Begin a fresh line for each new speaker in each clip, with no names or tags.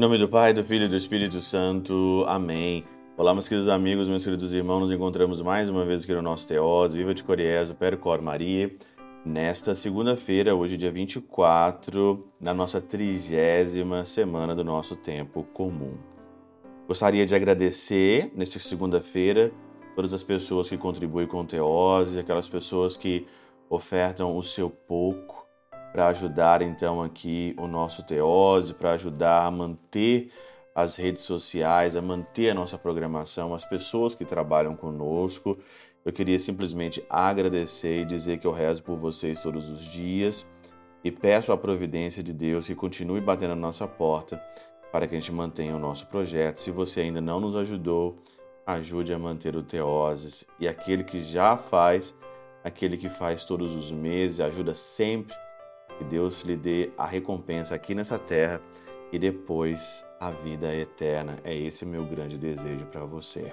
nome do Pai, do Filho e do Espírito Santo. Amém. Olá, meus queridos amigos, meus queridos irmãos, nos encontramos mais uma vez aqui no nosso Teós, Viva de Coriés, Percor Maria, nesta segunda-feira, hoje dia 24, na nossa trigésima semana do nosso tempo comum. Gostaria de agradecer, nesta segunda-feira, todas as pessoas que contribuem com o Teós, aquelas pessoas que ofertam o seu pouco, para ajudar então aqui o nosso Teose, para ajudar a manter as redes sociais, a manter a nossa programação, as pessoas que trabalham conosco. Eu queria simplesmente agradecer e dizer que eu rezo por vocês todos os dias e peço a providência de Deus que continue batendo na nossa porta para que a gente mantenha o nosso projeto. Se você ainda não nos ajudou, ajude a manter o Teoses e aquele que já faz, aquele que faz todos os meses, ajuda sempre que Deus lhe dê a recompensa aqui nessa terra e depois a vida eterna. É esse o meu grande desejo para você.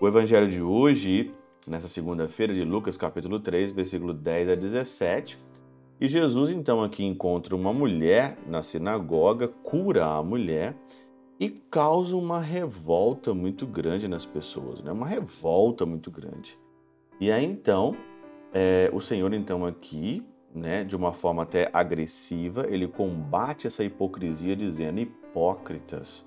O evangelho de hoje, nessa segunda-feira de Lucas, capítulo 3, versículo 10 a 17, e Jesus então aqui encontra uma mulher na sinagoga, cura a mulher e causa uma revolta muito grande nas pessoas, né? Uma revolta muito grande. E aí então, é, o Senhor então aqui né, de uma forma até agressiva, ele combate essa hipocrisia dizendo: Hipócritas,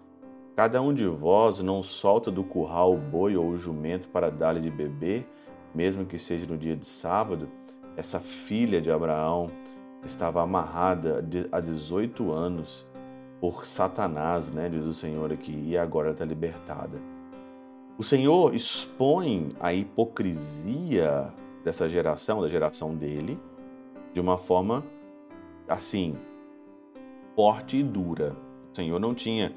cada um de vós não solta do curral o boi ou o jumento para dar-lhe de beber, mesmo que seja no dia de sábado. Essa filha de Abraão estava amarrada há 18 anos por Satanás, né, diz o Senhor aqui, e agora está libertada. O Senhor expõe a hipocrisia dessa geração, da geração dele, de uma forma assim, forte e dura. O Senhor não tinha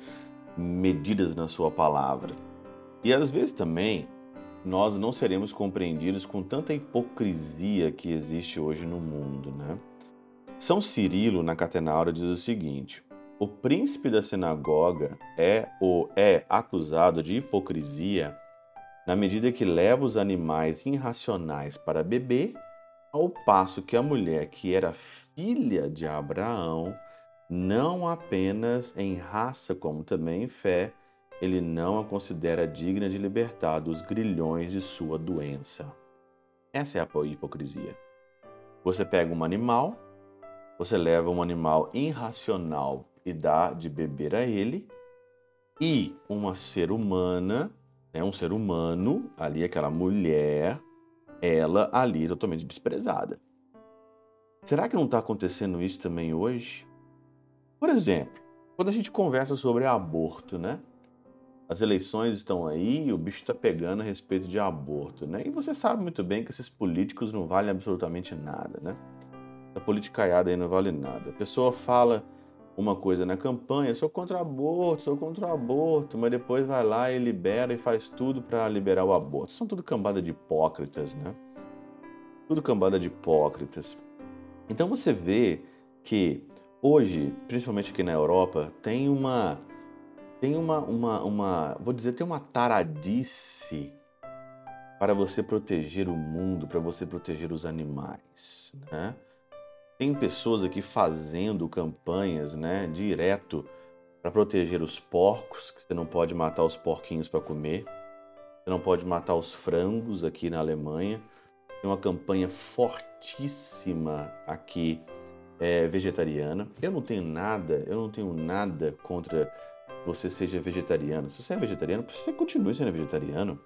medidas na sua palavra. E às vezes também nós não seremos compreendidos com tanta hipocrisia que existe hoje no mundo, né? São Cirilo, na Catenaura, diz o seguinte: o príncipe da sinagoga é ou é acusado de hipocrisia na medida que leva os animais irracionais para beber ao passo que a mulher que era filha de Abraão, não apenas em raça, como também em fé, ele não a considera digna de libertar dos grilhões de sua doença. Essa é a hipocrisia. Você pega um animal, você leva um animal irracional e dá de beber a ele, e uma ser humana, né, um ser humano, ali aquela mulher, ela ali totalmente desprezada. Será que não está acontecendo isso também hoje? Por exemplo, quando a gente conversa sobre aborto, né? As eleições estão aí e o bicho está pegando a respeito de aborto, né? E você sabe muito bem que esses políticos não valem absolutamente nada, né? A politicaiada aí não vale nada. A pessoa fala uma coisa na campanha, sou contra o aborto, sou contra o aborto, mas depois vai lá e libera e faz tudo para liberar o aborto. São tudo cambada de hipócritas, né? Tudo cambada de hipócritas. Então você vê que hoje, principalmente aqui na Europa, tem uma tem uma, uma, uma vou dizer, tem uma taradice para você proteger o mundo, para você proteger os animais, né? Tem pessoas aqui fazendo campanhas, né, direto para proteger os porcos, que você não pode matar os porquinhos para comer. Você não pode matar os frangos aqui na Alemanha. Tem uma campanha fortíssima aqui é, vegetariana. Eu não tenho nada, eu não tenho nada contra você seja vegetariano. Se você é vegetariano, você continue sendo vegetariano.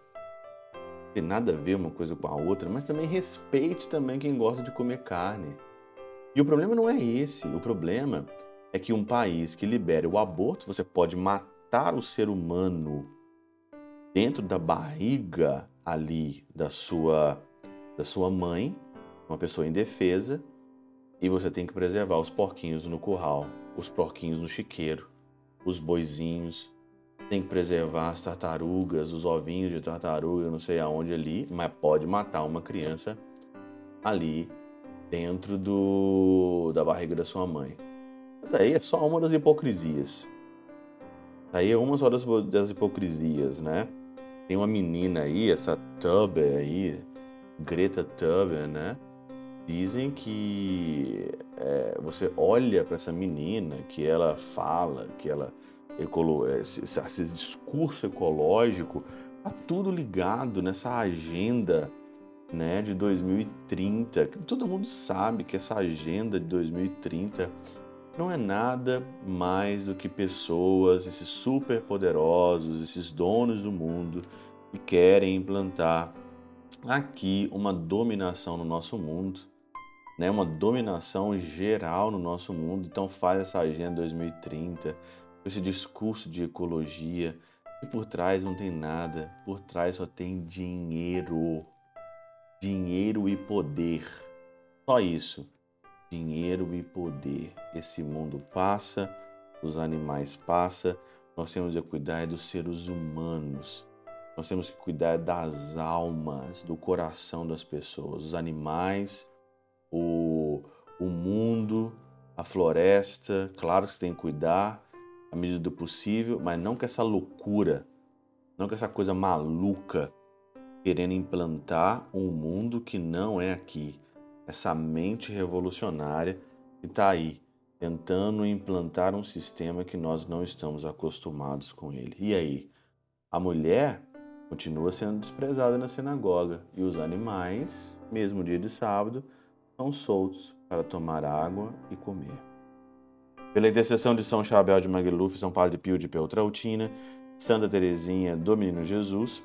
Não tem nada a ver uma coisa com a outra, mas também respeite também quem gosta de comer carne. E o problema não é esse. O problema é que um país que libere o aborto, você pode matar o ser humano dentro da barriga ali da sua da sua mãe, uma pessoa indefesa, e você tem que preservar os porquinhos no curral, os porquinhos no chiqueiro, os boizinhos, tem que preservar as tartarugas, os ovinhos de tartaruga, não sei aonde ali, mas pode matar uma criança ali dentro do, da barriga da sua mãe. Daí é só uma das hipocrisias. Daí é uma só das, das hipocrisias, né? Tem uma menina aí, essa Tuber aí, Greta Thunberg, né? Dizem que é, você olha para essa menina, que ela fala, que ela ecolo, esse, esse discurso ecológico, está tudo ligado nessa agenda né, de 2030. Todo mundo sabe que essa agenda de 2030 não é nada mais do que pessoas, esses superpoderosos, esses donos do mundo, que querem implantar aqui uma dominação no nosso mundo, né? uma dominação geral no nosso mundo. Então faz essa agenda 2030, esse discurso de ecologia, e por trás não tem nada, por trás só tem dinheiro. Dinheiro e poder. Só isso. Dinheiro e poder. Esse mundo passa, os animais passam, nós temos que cuidar dos seres humanos. Nós temos que cuidar das almas, do coração das pessoas, os animais, o, o mundo, a floresta. Claro que você tem que cuidar à medida do possível, mas não com essa loucura, não com essa coisa maluca querendo implantar um mundo que não é aqui. Essa mente revolucionária que está aí, tentando implantar um sistema que nós não estamos acostumados com ele. E aí? A mulher continua sendo desprezada na sinagoga e os animais, mesmo dia de sábado, são soltos para tomar água e comer. Pela intercessão de São Chabel de Magluf, São Padre Pio de Peltrautina, Santa Teresinha do Menino Jesus,